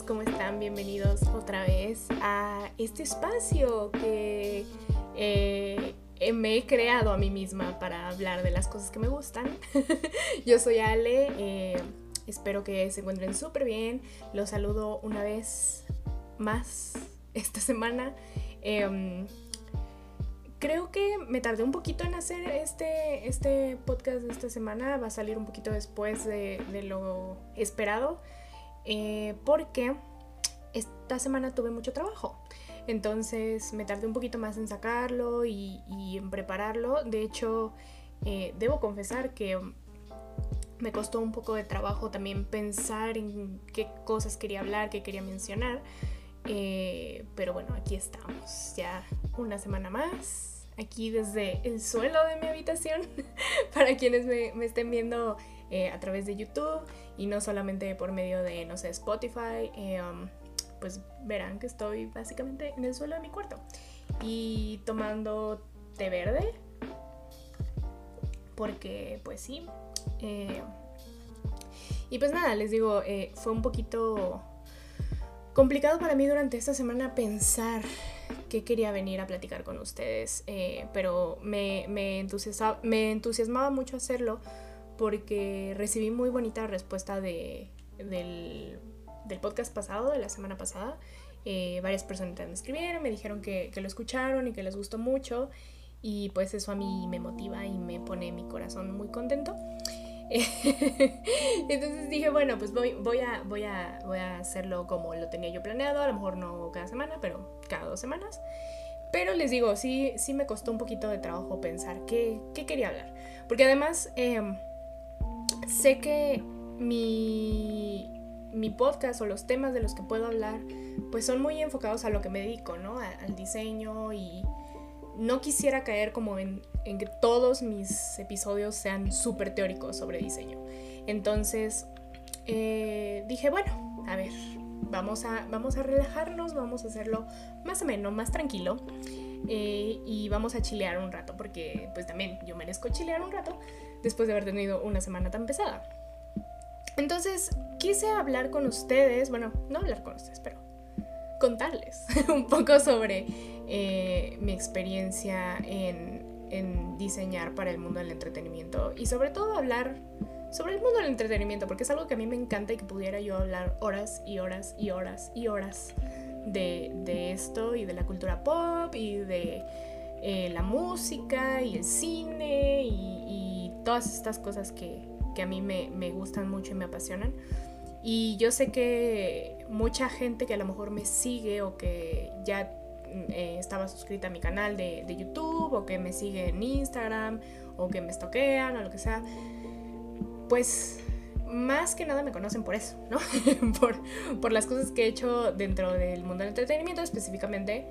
¿cómo están? Bienvenidos otra vez a este espacio que eh, me he creado a mí misma para hablar de las cosas que me gustan. Yo soy Ale, eh, espero que se encuentren súper bien. Los saludo una vez más esta semana. Em, creo que me tardé un poquito en hacer este, este podcast de esta semana. Va a salir un poquito después de, de lo esperado. Eh, porque esta semana tuve mucho trabajo. Entonces me tardé un poquito más en sacarlo y, en prepararlo. De hecho, eh, debo confesar que me costó un poco de trabajo también pensar en qué cosas quería hablar, qué quería mencionar. Eh, pero bueno, aquí estamos, ya una semana más, aquí desde el suelo de mi habitación, para quienes me, me estén viendo eh, a través de YouTube y no solamente por medio de, no sé, Spotify, eh, um, pues verán que estoy básicamente en el suelo de mi cuarto y tomando té verde, porque pues sí. Eh, y pues nada, les digo, fue un poquito complicado para mí durante esta semana pensar que quería venir a platicar con ustedes, pero me, me, me entusiasmaba mucho hacerlo porque recibí muy bonita respuesta de, del, podcast pasado, de la semana pasada. Eh, varias personas me escribieron, me dijeron que, lo escucharon y que les gustó mucho y pues eso a mí me motiva y me pone mi corazón muy contento. Entonces dije, bueno, pues voy, voy, a, voy, a, voy a hacerlo como lo tenía yo planeado, a lo mejor no cada semana, pero cada dos semanas. Pero les digo, sí, sí me costó un poquito de trabajo pensar qué, qué quería hablar. Porque además... Em, sé que mi, mi podcast o los temas de los que puedo hablar pues son muy enfocados a lo que me dedico, ¿no? al diseño y no quisiera caer como en, que todos mis episodios sean súper teóricos sobre diseño. Entonces eh, dije, bueno, a ver, vamos a, vamos a relajarnos, vamos a hacerlo más o menos, más tranquilo. Eh, y vamos a chilear un rato, porque pues también yo merezco chilear un rato después de haber tenido una semana tan pesada. Entonces, quise hablar con ustedes, bueno, no hablar con ustedes, pero contarles un poco sobre eh, mi experiencia en, en diseñar para el mundo del entretenimiento y sobre todo hablar sobre el mundo del entretenimiento, porque es algo que a mí me encanta y que pudiera yo hablar horas y horas y horas y horas de, de esto y de la cultura pop y de eh, la música y el cine y, todas estas cosas que, que a mí me, me, gustan mucho y me apasionan. Y yo sé que mucha gente que a lo mejor me sigue o que ya eh, estaba suscrita a mi canal de, de, YouTube o que me sigue en Instagram o que me estoquean o lo que sea, pues más que nada me conocen por eso, ¿no? por, por las cosas que he hecho dentro del mundo del entretenimiento, específicamente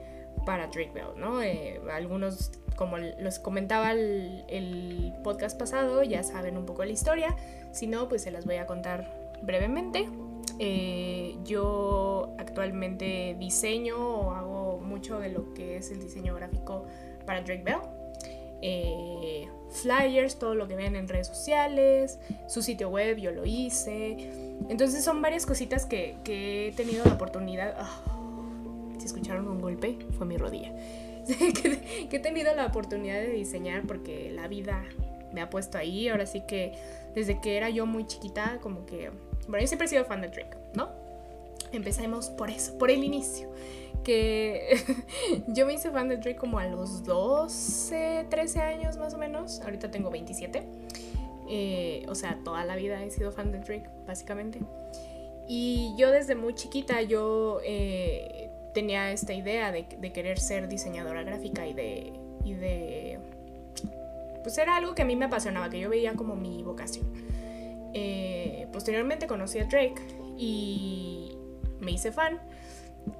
para Drake Bell, ¿no? Eh, algunos, como los comentaba el, podcast pasado, ya saben un poco la historia. Si no, pues se las voy a contar brevemente. Eh, yo actualmente diseño o hago mucho de lo que es el diseño gráfico para Drake Bell. Eh, flyers, todo lo que ven en redes sociales, su sitio web, yo lo hice. Entonces son varias cositas que, he tenido la oportunidad... Ah, si escucharon un golpe, fue mi rodilla. que, he tenido la oportunidad de diseñar porque la vida me ha puesto ahí. Ahora sí que desde que era yo muy chiquita, como que... Bueno, yo siempre he sido fan de Drake, ¿no? Empecemos por eso, por el inicio. Que yo me hice fan de Drake como a los 12, 13 años más o menos. Ahorita tengo 27. Eh, o sea, toda la vida he sido fan de Drake, básicamente. Y yo desde muy chiquita, yo eh, tenía esta idea de, querer ser diseñadora gráfica y de, y de... Pues era algo que a mí me apasionaba, que yo veía como mi vocación. Eh, posteriormente conocí a Drake y me hice fan.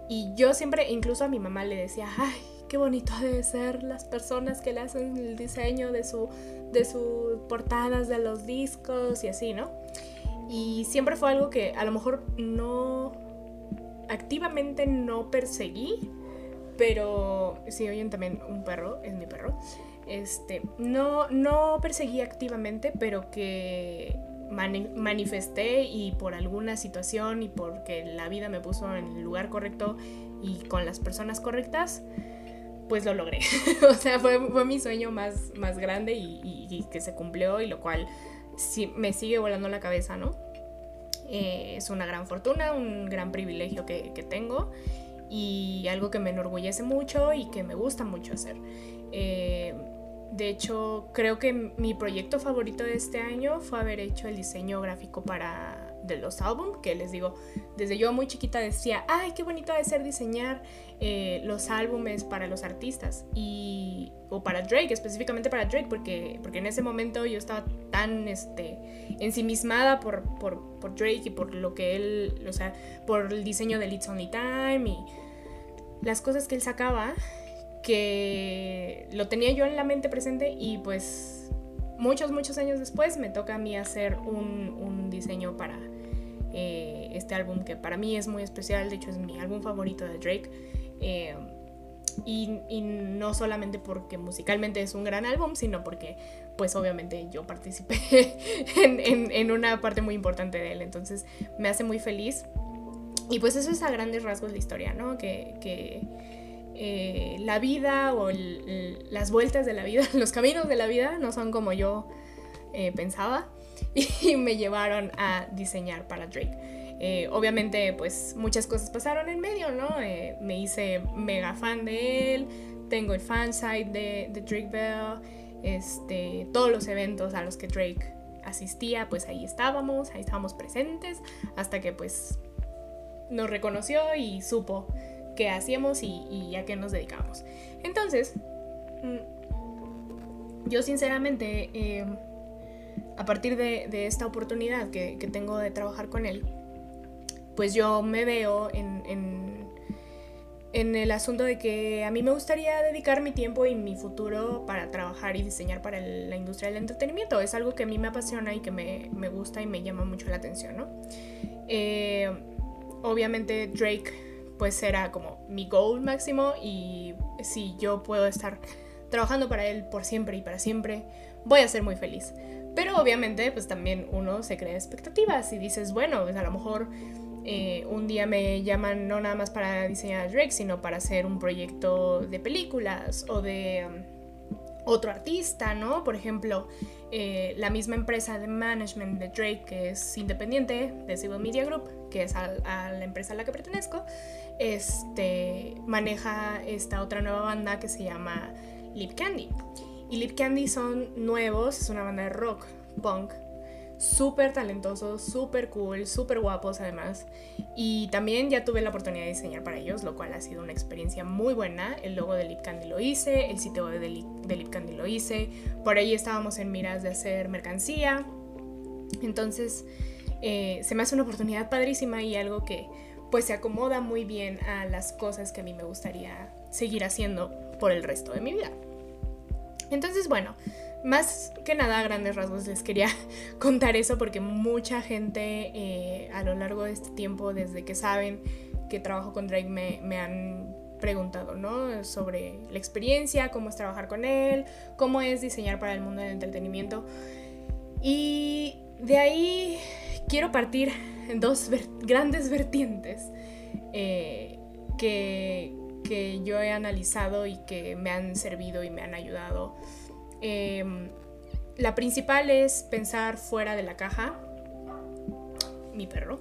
Y yo siempre, incluso a mi mamá le decía, ay, qué bonito debe ser las personas que le hacen el diseño de su de sus portadas de los discos y así, ¿no? Y siempre fue algo que a lo mejor no activamente no perseguí, pero si oyen también un perro, es mi perro. Este, no, no perseguí activamente, pero que manifesté y por alguna situación y porque la vida me puso en el lugar correcto y con las personas correctas, pues lo logré. o sea, fue, mi sueño más, más grande y, que se cumplió y lo cual sí, me sigue volando la cabeza, ¿no? Eh, es una gran fortuna, un gran privilegio que, tengo y algo que me enorgullece mucho y que me gusta mucho hacer. Eh, de hecho, creo que mi proyecto favorito de este año fue haber hecho el diseño gráfico para de los álbumes, que les digo, desde yo muy chiquita decía, ay, qué bonito de ser diseñar eh, los álbumes para los artistas y o para Drake, específicamente para Drake, porque, porque en ese momento yo estaba tan este, ensimismada por, por, por Drake y por lo que él, o sea, por el diseño de It's Only Time y las cosas que él sacaba, que lo tenía yo en la mente presente y pues muchos, muchos años después me toca a mí hacer un, un diseño para eh, este álbum que para mí es muy especial, de hecho es mi álbum favorito de Drake. Eh, y, y, no solamente porque musicalmente es un gran álbum, sino porque pues obviamente yo participé en, en, en, una parte muy importante de él, entonces me hace muy feliz. Y pues eso es a grandes rasgos la historia, ¿no? Que, que eh, la vida o las vueltas de la vida, los caminos de la vida no son como yo pensaba. y me llevaron a diseñar para Drake. Eh, obviamente, pues muchas cosas pasaron en medio, ¿no? Eh, me hice mega fan de él, tengo el fansite de, de Drake Bell, este, todos los eventos a los que Drake asistía, pues ahí estábamos, ahí estábamos presentes, hasta que pues nos reconoció y supo qué hacíamos y, a qué nos dedicábamos. Entonces, mm, yo sinceramente... Eh, a partir de, esta oportunidad que, tengo de trabajar con él, pues yo me veo en, en, el asunto de que a mí me gustaría dedicar mi tiempo y mi futuro para trabajar y diseñar para la industria del entretenimiento. Es algo que a mí me apasiona y que me, gusta y me llama mucho la atención, ¿no? Eh, obviamente Drake pues será como mi goal máximo y si yo puedo estar trabajando para él por siempre y para siempre, voy a ser muy feliz. Pero obviamente, pues también uno se crea expectativas y dices, bueno, pues a lo mejor eh, un día me llaman no nada más para diseñar a Drake, sino para hacer un proyecto de películas o de um, otro artista, ¿no? Por ejemplo, eh, la misma empresa de management de Drake, que es independiente de Civil Media Group, que es la empresa a la que pertenezco, este, maneja esta otra nueva banda que se llama Lip Candy. Y Lip Candy son nuevos, es una banda de rock, punk, súper talentosos, súper cool, súper guapos además. Y también ya tuve la oportunidad de diseñar para ellos, lo cual ha sido una experiencia muy buena. El logo de Lip Candy lo hice, el sitio de Lip, de Lip Candy lo hice. Por ahí estábamos en miras de hacer mercancía. Entonces eh, se me hace una oportunidad padrísima y algo que pues se acomoda muy bien a las cosas que a mí me gustaría seguir haciendo por el resto de mi vida. Entonces, bueno, más que nada a grandes rasgos les quería contar eso porque mucha gente eh, a lo largo de este tiempo, desde que saben que trabajo con Drake, me, han preguntado, ¿no? Sobre la experiencia, cómo es trabajar con él, cómo es diseñar para el mundo del entretenimiento. Y de ahí quiero partir en dos grandes vertientes eh, que, que yo he analizado y que me han servido y me han ayudado. Em, la principal es pensar fuera de la caja. Mi perro.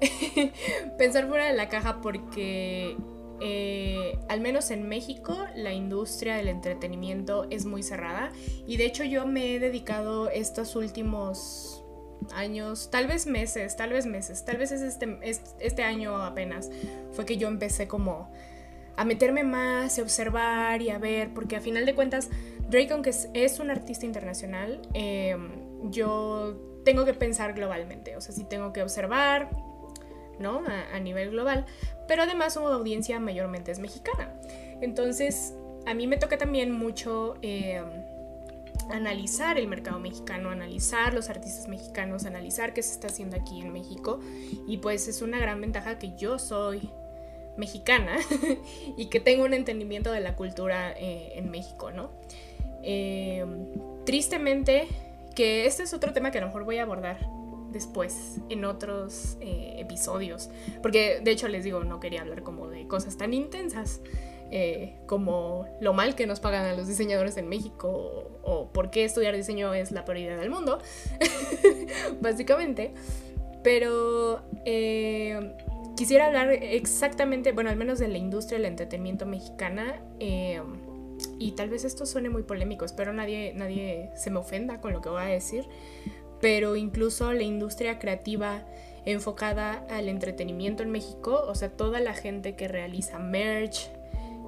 pensar fuera de la caja porque eh, al menos en México la industria del entretenimiento es muy cerrada y de hecho yo me he dedicado estos últimos años, tal vez meses, tal vez meses, tal vez es este, este año apenas, fue que yo empecé como a meterme más, a observar y a ver, porque a final de cuentas, Drake, aunque es, un artista internacional, em, yo tengo que pensar globalmente, o sea, sí tengo que observar, ¿no? A, nivel global, pero además su audiencia mayormente es mexicana. Entonces, a mí me toca también mucho em, analizar el mercado mexicano, analizar los artistas mexicanos, analizar qué se está haciendo aquí en México. Y pues es una gran ventaja que yo soy mexicana y que tengo un entendimiento de la cultura eh, en México, ¿no? Eh, tristemente, que este es otro tema que a lo mejor voy a abordar después en otros eh, episodios. Porque de hecho les digo, no quería hablar como de cosas tan intensas. Como lo mal que nos pagan a los diseñadores en México o, por qué estudiar diseño es la prioridad del mundo, básicamente. Pero eh, quisiera hablar exactamente, bueno, al menos de la industria del entretenimiento mexicana. y tal vez esto suene muy polémico, espero nadie, nadie se me ofenda con lo que voy a decir pero incluso la industria creativa enfocada al entretenimiento en México, o sea, toda la gente que realiza merch,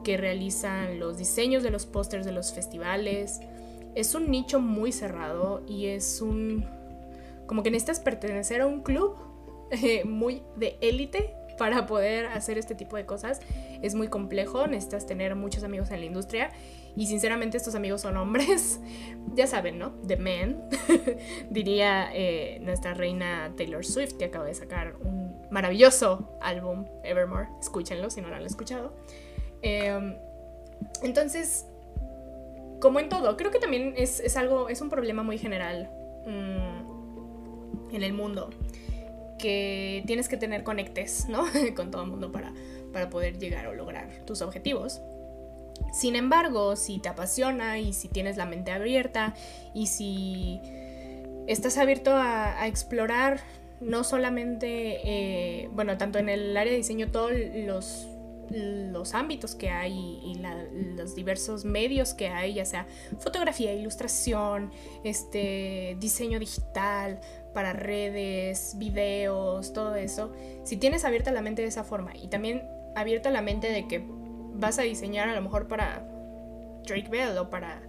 que realizan los diseños de los pósters de los festivales, es un nicho muy cerrado y es un... como que necesitas pertenecer a un club eh, muy de élite para poder hacer este tipo de cosas. Es muy complejo, necesitas tener muchos amigos en la industria y sinceramente estos amigos son hombres, ya saben, ¿no? The Men, diría eh, nuestra reina Taylor Swift, que acaba de sacar un maravilloso álbum, Evermore. Escúchenlo si no lo han escuchado. Em, entonces, como en todo, creo que también es, algo, es un problema muy general mm, en el mundo. Que tienes que tener conectes, ¿no? Con todo el mundo para, para poder llegar o lograr tus objetivos. Sin embargo, si te apasiona y si tienes la mente abierta y si estás abierto a, explorar no solamente, eh, bueno, tanto en el área de diseño, todos los, los ámbitos que hay y los diversos medios que hay, ya sea fotografía, ilustración, este, diseño digital para redes, videos, todo eso, si tienes abierta la mente de esa forma y también abierta la mente de que vas a diseñar a lo mejor para Drake Bell o para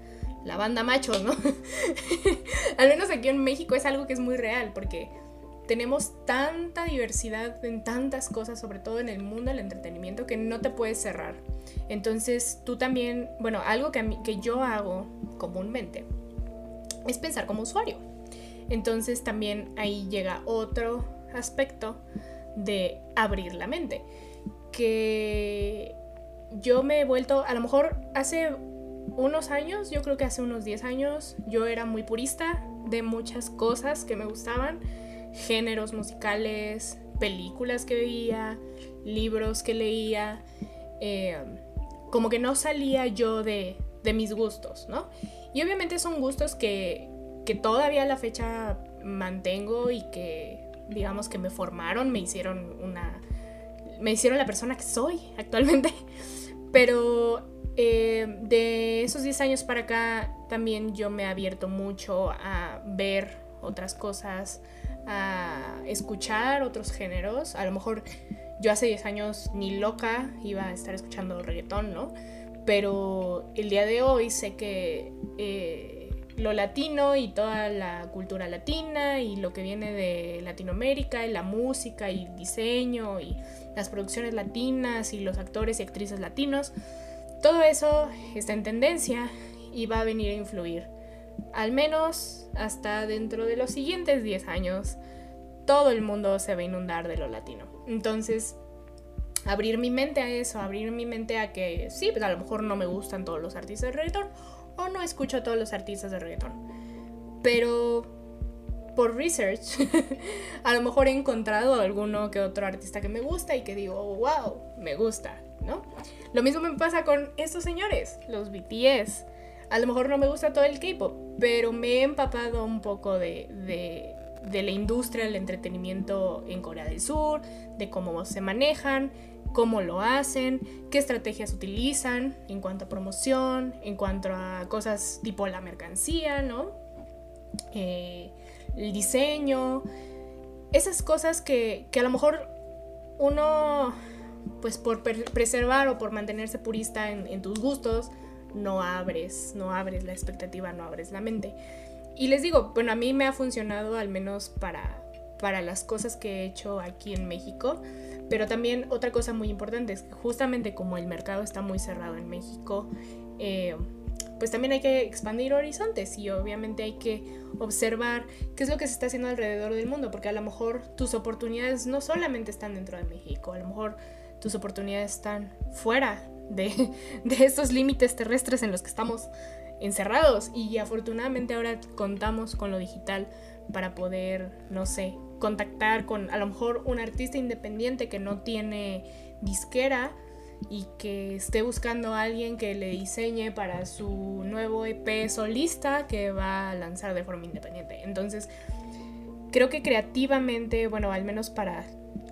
la banda machos, ¿no? Al menos aquí en México es algo que es muy real porque tenemos tanta diversidad en tantas cosas, sobre todo en el mundo del entretenimiento, que no te puedes cerrar. Entonces tú también, bueno, algo que, que yo hago comúnmente es pensar como usuario. Entonces también ahí llega otro aspecto de abrir la mente. Que yo me he vuelto, a lo mejor hace unos años, yo creo que hace unos 10 años, yo era muy purista de muchas cosas que me gustaban, géneros musicales, películas que veía, libros que leía, eh, como que no salía yo de, de, mis gustos, ¿no? Y obviamente son gustos que, que todavía a la fecha mantengo y que digamos que me formaron, me hicieron una... me hicieron la persona que soy actualmente. Pero eh, de esos 10 años para acá también yo me he abierto mucho a ver otras cosas, a escuchar otros géneros. A lo mejor yo hace 10 años ni loca iba a estar escuchando reggaetón, ¿no? Pero el día de hoy sé que eh, lo latino y toda la cultura latina y lo que viene de Latinoamérica y la música y diseño y las producciones latinas y los actores y actrices latinos, todo eso está en tendencia y va a venir a influir. Al menos hasta dentro de los siguientes 10 años, todo el mundo se va a inundar de lo latino. Entonces, abrir mi mente a eso, abrir mi mente a que sí, pues a lo mejor no me gustan todos los artistas de reggaetón o no escucho a todos los artistas de reggaetón. Pero por research, a lo mejor he encontrado alguno que otro artista que me gusta y que digo, wow, me gusta, ¿no? Lo mismo me pasa con estos señores, los BTS. A lo mejor no me gusta todo el K-pop, pero me he empapado un poco de, de, de la industria del entretenimiento en Corea del Sur, de cómo se manejan, cómo lo hacen, qué estrategias utilizan en cuanto a promoción, en cuanto a cosas tipo la mercancía, ¿no? Eh, el diseño, esas cosas que, a lo mejor uno, pues por preservar o por mantenerse purista en, tus gustos, no abres, no abres la expectativa, no abres la mente. Y les digo, bueno, a mí me ha funcionado al menos para, para las cosas que he hecho aquí en México, pero también otra cosa muy importante es que justamente como el mercado está muy cerrado en México, eh, pues también hay que expandir horizontes y obviamente hay que observar qué es lo que se está haciendo alrededor del mundo, porque a lo mejor tus oportunidades no solamente están dentro de México, a lo mejor tus oportunidades están fuera de, de estos límites terrestres en los que estamos encerrados. Y afortunadamente ahora contamos con lo digital para poder, no sé, contactar con a lo mejor un artista independiente que no tiene disquera y que esté buscando a alguien que le diseñe para su nuevo EP solista que va a lanzar de forma independiente. Entonces, creo que creativamente, bueno, al menos para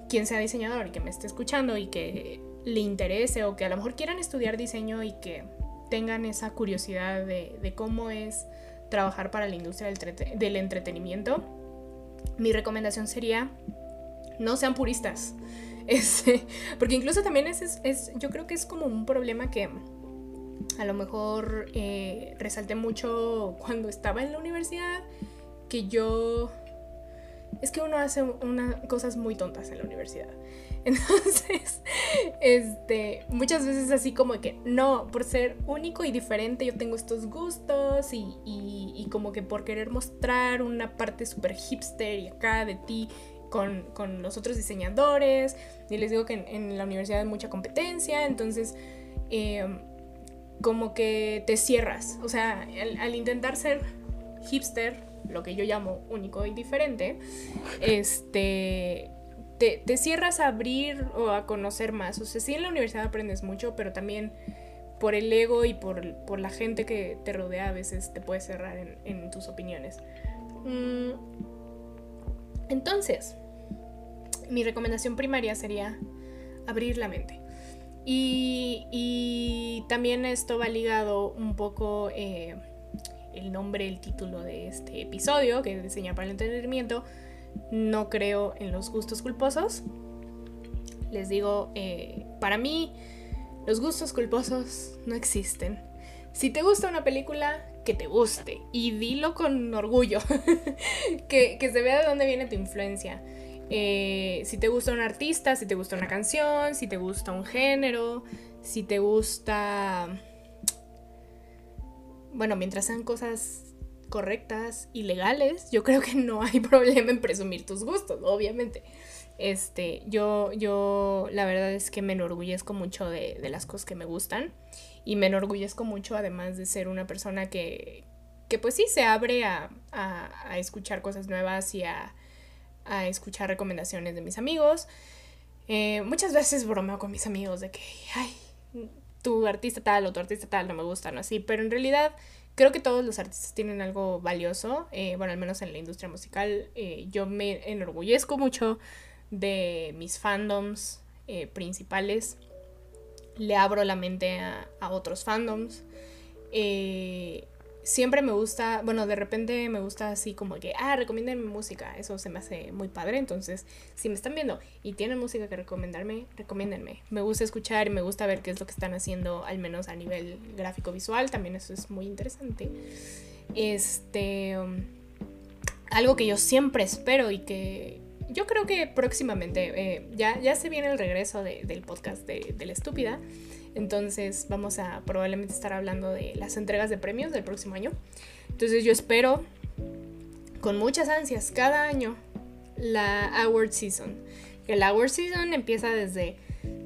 quien sea diseñador y que me esté escuchando y que le interese o que a lo mejor quieran estudiar diseño y que tengan esa curiosidad de, cómo es trabajar para la industria del, entretenimiento, mi recomendación sería no sean puristas. Porque incluso también es, es, yo creo que es como un problema que a lo mejor eh, resalté mucho cuando estaba en la universidad, que yo... Es que uno hace cosas muy tontas en la universidad. Entonces, este, muchas veces así como que, no, por ser único y diferente yo tengo estos gustos y, y, como que por querer mostrar una parte súper hipster y acá de ti con, con, los otros diseñadores. Y les digo que en, la universidad hay mucha competencia, entonces em, como que te cierras. O sea, al, intentar ser hipster, lo que yo llamo único y diferente, este... Te, cierras a abrir o a conocer más. O sea, sí en la universidad aprendes mucho, pero también por el ego y por, por la gente que te rodea a veces te puedes cerrar en, tus opiniones. Mm, entonces, mi recomendación primaria sería abrir la mente. Y, también esto va ligado un poco eh, el nombre, el título de este episodio, que es Diseñar para el Entretenimiento. No creo en los gustos culposos. Les digo, eh, para mí los gustos culposos no existen. Si te gusta una película, que te guste. Y dilo con orgullo. que, que se vea de dónde viene tu influencia. Eh, si te gusta un artista, si te gusta una canción, si te gusta un género, si te gusta... Bueno, mientras sean cosas correctas y legales, yo creo que no hay problema en presumir tus gustos, obviamente. Este, yo, yo, la verdad es que me enorgullezco mucho de, las cosas que me gustan y me enorgullezco mucho además de ser una persona que, que pues sí se abre a, a escuchar cosas nuevas y a, a escuchar recomendaciones de mis amigos. Eh, muchas veces bromeo con mis amigos de que, ay, tu artista tal o tu artista tal no me gustan, así, pero en realidad creo que todos los artistas tienen algo valioso, eh, bueno, al menos en la industria musical, eh, yo me enorgullezco mucho de mis fandoms principales, le abro la mente a, a otros fandoms siempre me gusta, bueno, de repente me gusta así como que, ah, recomienden música, eso se me hace muy padre, entonces, si me están viendo y tienen música que recomendarme, recomiéndenme. Me gusta escuchar y me gusta ver qué es lo que están haciendo, al menos a nivel gráfico visual, también eso es muy interesante. Este, um, algo que yo siempre espero y que yo creo que próximamente, eh, ya, ya se viene el regreso del podcast de, de La Estúpida, entonces vamos a probablemente estar hablando de las entregas de premios del próximo año. Entonces yo espero con muchas ansias cada año la Award Season. El Award Season empieza desde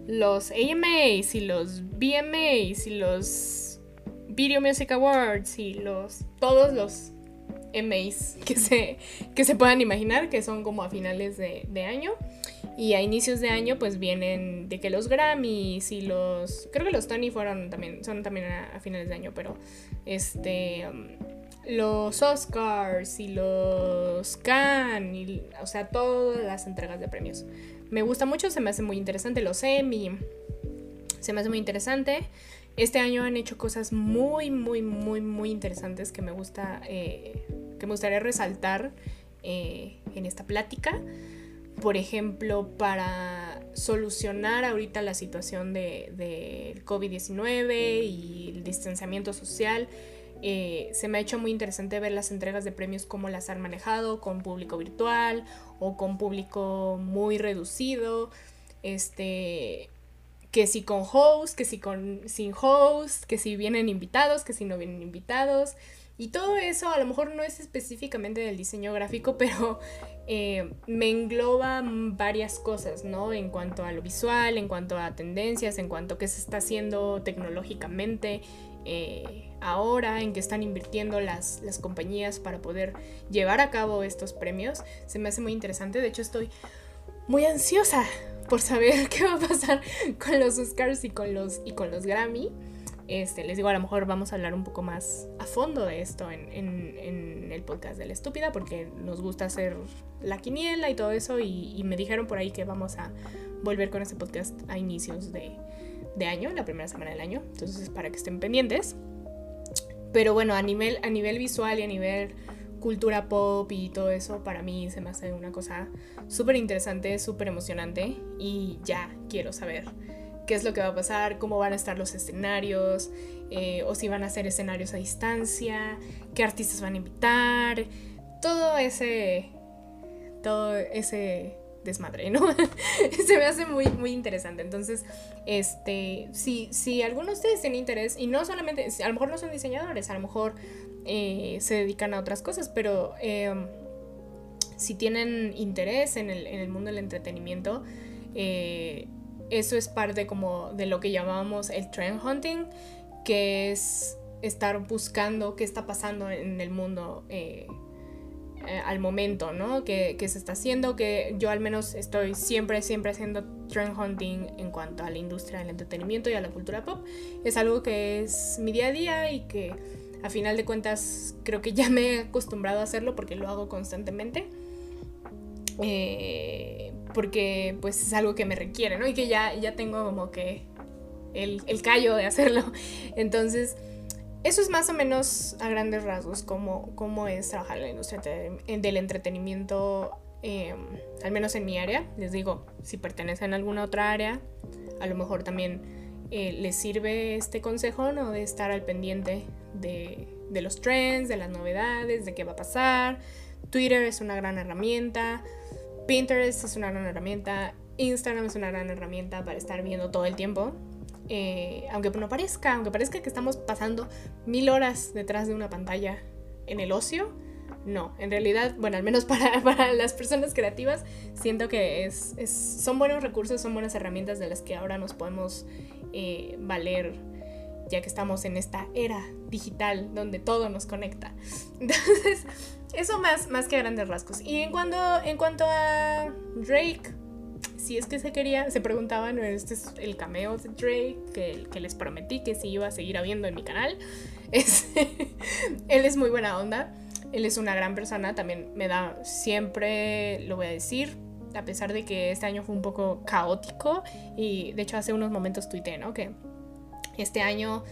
los AMAs y los BMAs y los Video Music Awards y los todos los MAs que se, que se puedan imaginar que son como a finales de año. Y a inicios de año pues vienen de que los Grammys y los... Creo que los Tony fueron también, son también a, finales de año, pero este... Um, los Oscars y los Cannes, y, o sea, todas las entregas de premios. Me gusta mucho, se me hace muy interesante. Los Emmy, se me hace muy interesante. Este año han hecho cosas muy, muy, muy, muy interesantes que me gusta, eh, que me gustaría resaltar eh, en esta plática por ejemplo, para solucionar ahorita la situación del de, COVID-19 y el distanciamiento social, eh, se me ha hecho muy interesante ver las entregas de premios, cómo las han manejado, con público virtual o con público muy reducido, este, que si con host, que si con, sin host, que si vienen invitados, que si no vienen invitados. Y todo eso a lo mejor no es específicamente del diseño gráfico, pero eh, me engloba varias cosas, ¿no? En cuanto a lo visual, en cuanto a tendencias, en cuanto a qué se está haciendo tecnológicamente, eh, ahora, en qué están invirtiendo las, las compañías para poder llevar a cabo estos premios, se me hace muy interesante. De hecho, estoy muy ansiosa por saber qué va a pasar con los Oscars y con los, y con los Grammy. Este, les digo, a lo mejor vamos a hablar un poco más a fondo de esto en, el podcast de la estúpida, porque nos gusta hacer la quiniela y todo eso, y, me dijeron por ahí que vamos a volver con este podcast a inicios de, de, año, la primera semana del año, entonces para que estén pendientes. Pero bueno, a nivel, a nivel visual y a nivel cultura pop y todo eso, para mí se me hace una cosa súper interesante, súper emocionante, y ya quiero saber qué es lo que va a pasar, cómo van a estar los escenarios, eh, o si van a ser escenarios a distancia, qué artistas van a invitar, todo ese, todo ese desmadre, ¿no? Se me hace muy, muy interesante. Entonces, este, si, si alguno de ustedes tiene interés, y no solamente, a lo mejor no son diseñadores, a lo mejor eh, se dedican a otras cosas, pero em, si tienen interés en el, en el mundo del entretenimiento, eh, eso es parte como de lo que llamamos el trend hunting, que es estar buscando qué está pasando en el mundo eh, eh, al momento, ¿no? ¿Qué, se está haciendo? Que yo al menos estoy siempre, siempre haciendo trend hunting en cuanto a la industria del entretenimiento y a la cultura pop. Es algo que es mi día a día y que a final de cuentas creo que ya me he acostumbrado a hacerlo porque lo hago constantemente. Eh, porque pues es algo que me requiere, ¿no? Y que ya, ya tengo como que el, el callo de hacerlo. Entonces, eso es más o menos a grandes rasgos cómo, cómo es trabajar en la industria del entretenimiento, em, al menos en mi área. Les digo, si pertenecen a alguna otra área, a lo mejor también eh, les sirve este consejo, ¿no? De estar al pendiente de, de los trends, de las novedades, de qué va a pasar. Twitter es una gran herramienta. Pinterest es una gran herramienta, Instagram es una gran herramienta para estar viendo todo el tiempo. Eh, aunque no parezca, aunque parezca que estamos pasando mil horas detrás de una pantalla en el ocio, no, en realidad, bueno, al menos para, para las personas creativas, siento que es, son buenos recursos, son buenas herramientas de las que ahora nos podemos eh, valer, ya que estamos en esta era digital donde todo nos conecta. Entonces, eso más, más que grandes rasgos. Y en cuanto, en cuanto a Drake, si es que se quería, se preguntaban, este es el cameo de Drake que, les prometí que sí iba a seguir habiendo en mi canal. Es, él es muy buena onda, él es una gran persona, también me da, siempre lo voy a decir, a pesar de que este año fue un poco caótico y de hecho hace unos momentos tuiteé, ¿no? Que este año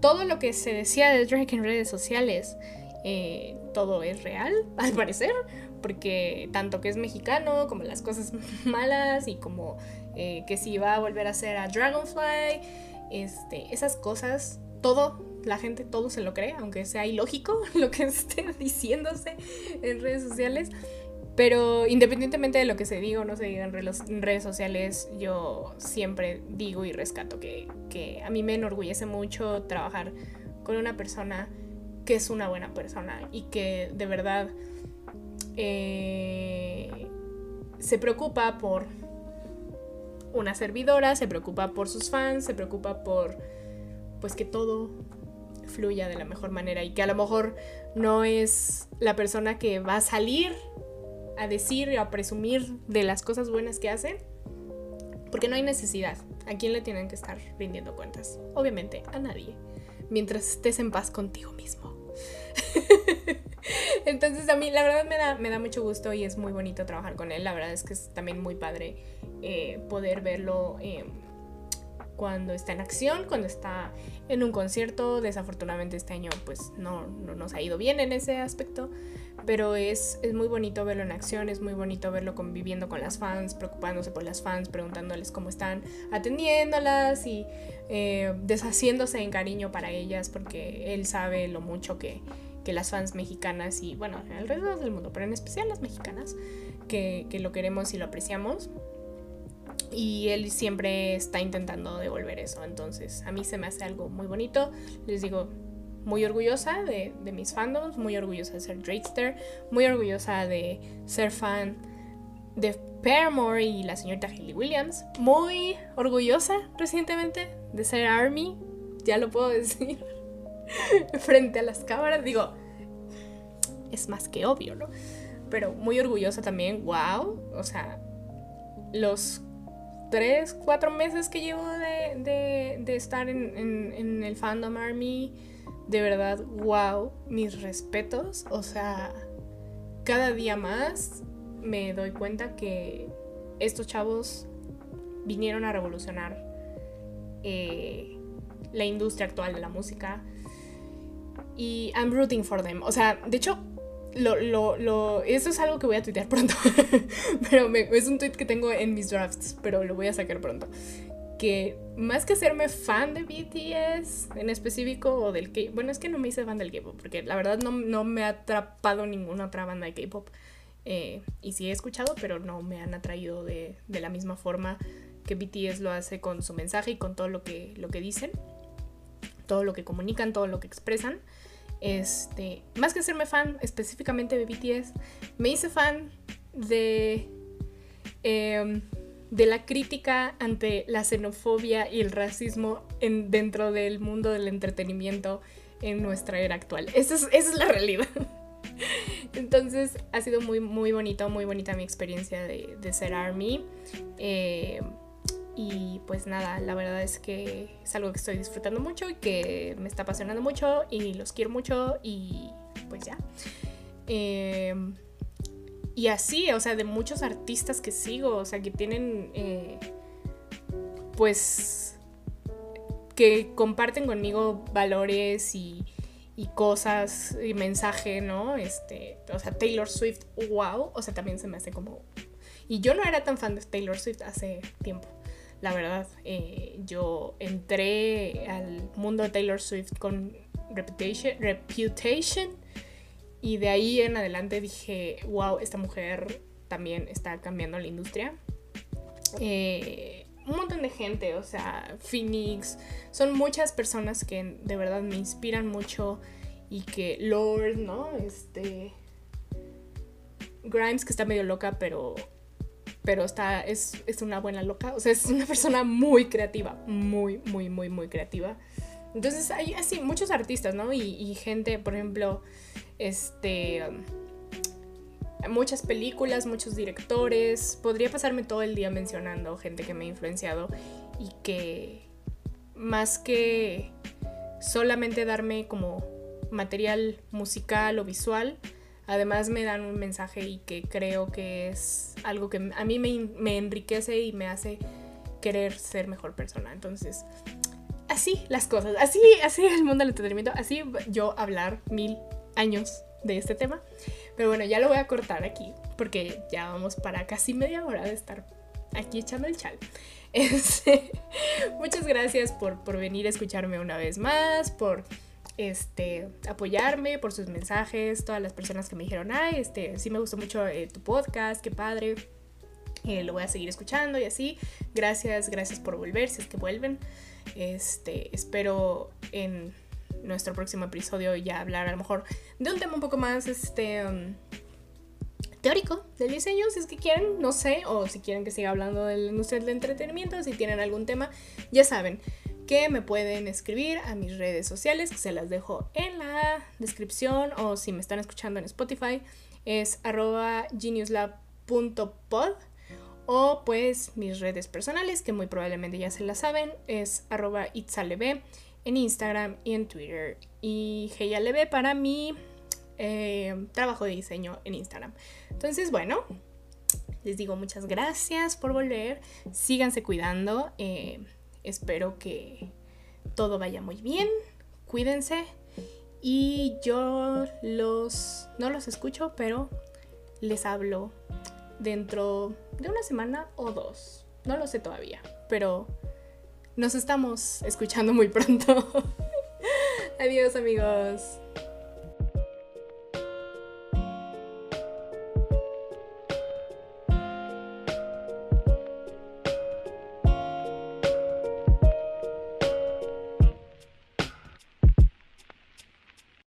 todo lo que se decía de Drake en redes sociales eh, todo es real, al parecer, porque tanto que es mexicano, como las cosas malas y como eh, que si va a volver a hacer a Dragonfly, este, esas cosas, todo, la gente todo se lo cree, aunque sea ilógico lo que esté diciéndose en redes sociales. Pero independientemente de lo que se diga o no se diga en redes sociales, yo siempre digo y rescato que, que a mí me enorgullece mucho trabajar con una persona que es una buena persona y que de verdad eh, se preocupa por una servidora, se preocupa por sus fans, se preocupa por pues que todo fluya de la mejor manera y que a lo mejor no es la persona que va a salir a decir y a presumir de las cosas buenas que hace, porque no hay necesidad. ¿A quién le tienen que estar rindiendo cuentas? Obviamente a nadie, mientras estés en paz contigo mismo. Entonces a mí la verdad me da, me da mucho gusto y es muy bonito trabajar con él. La verdad es que es también muy padre eh, poder verlo eh, cuando está en acción, cuando está en un concierto. Desafortunadamente este año pues no, no nos ha ido bien en ese aspecto. Pero es, es, muy bonito verlo en acción, es muy bonito verlo conviviendo con las fans, preocupándose por las fans, preguntándoles cómo están, atendiéndolas y eh, deshaciéndose en cariño para ellas, porque él sabe lo mucho que, que las fans mexicanas y bueno, alrededor del mundo, pero en especial las mexicanas, que, que, lo queremos y lo apreciamos. Y él siempre está intentando devolver eso. Entonces, a mí se me hace algo muy bonito. Les digo, muy orgullosa de, mis fandoms, muy orgullosa de ser Drakester, muy orgullosa de ser fan de Paramore y la señorita Hayley Williams, muy orgullosa recientemente de ser Army, ya lo puedo decir. frente a las cámaras. Digo, es más que obvio, ¿no? Pero muy orgullosa también, wow. O sea, los tres, cuatro meses que llevo de, estar en, en, el Fandom Army, de verdad, wow, mis respetos. O sea, cada día más me doy cuenta que estos chavos vinieron a revolucionar eh, la industria actual de la música. Y I'm rooting for them. O sea, de hecho, lo, lo, eso es algo que voy a tuitear pronto. pero es un tweet que tengo en mis drafts, pero lo voy a sacar pronto. Que más que hacerme fan de BTS en específico o del K, bueno, es que no me hice fan del K-pop, porque la verdad no, no, me ha atrapado ninguna otra banda de K-pop. Eh, y sí he escuchado, pero no me han atraído de, de, la misma forma que BTS lo hace con su mensaje y con todo lo que, lo que dicen, todo lo que comunican, todo lo que expresan. Este, más que hacerme fan específicamente de BTS, me hice fan de, em, de la crítica ante la xenofobia y el racismo en, dentro del mundo del entretenimiento en nuestra era actual. Esa es, esa es la realidad. Entonces ha sido muy, muy bonito, muy bonita mi experiencia de, de ser ARMY. Eh, y pues nada, la verdad es que es algo que estoy disfrutando mucho y que me está apasionando mucho y los quiero mucho y pues ya. Em, y así, o sea, de muchos artistas que sigo, o sea, que tienen eh, pues que comparten conmigo valores y, y cosas y mensaje, ¿no? Este, o sea, Taylor Swift, wow, o sea, también se me hace como... Y yo no era tan fan de Taylor Swift hace tiempo la verdad. Eh, yo entré al mundo de Taylor Swift con Reputation, Reputation y de ahí en adelante dije, wow, esta mujer también está cambiando la industria. Eh, un montón de gente, o sea, Phoenix, son muchas personas que de verdad me inspiran mucho y que Lord, ¿no? Este... Grimes, que está medio loca, pero pero está, es, una buena loca, o sea, es una persona muy creativa, muy, muy, muy, muy creativa. Entonces hay así muchos artistas, ¿no? Y, gente, por ejemplo, este, muchas películas, muchos directores. Podría pasarme todo el día mencionando gente que me ha influenciado y que más que solamente darme como material musical o visual, además me dan un mensaje y que creo que es algo que a mí me, enriquece y me hace querer ser mejor persona. Entonces, así las cosas, así, así el mundo del entretenimiento, así yo hablar mil años de este tema. Pero bueno, ya lo voy a cortar aquí porque ya vamos para casi media hora de estar aquí echando el chal. Este, muchas gracias por, por venir a escucharme una vez más, por este, apoyarme por sus mensajes, todas las personas que me dijeron, ay, este, sí me gustó mucho eh, tu podcast, qué padre, eh, lo voy a seguir escuchando y así. Gracias, gracias por volver, si es que vuelven. Este, espero en nuestro próximo episodio ya hablar a lo mejor de un tema un poco más, este, um, teórico del diseño, si es que quieren, no sé, o si quieren que siga hablando de la industria del entretenimiento, si tienen algún tema, ya saben que me pueden escribir a mis redes sociales, que se las dejo en la descripción o si me están escuchando en Spotify, es arroba geniuslab.pod o pues mis redes personales, que muy probablemente ya se las saben, es arroba itzaleb en Instagram y en Twitter y geyaleb para mi eh, trabajo de diseño en Instagram. Entonces, bueno, les digo muchas gracias por volver, síganse cuidando. Eh, Espero que todo vaya muy bien. Cuídense. Y yo los no los escucho, pero les hablo dentro de una semana o dos. No lo sé todavía, pero nos estamos escuchando muy pronto. Adiós amigos.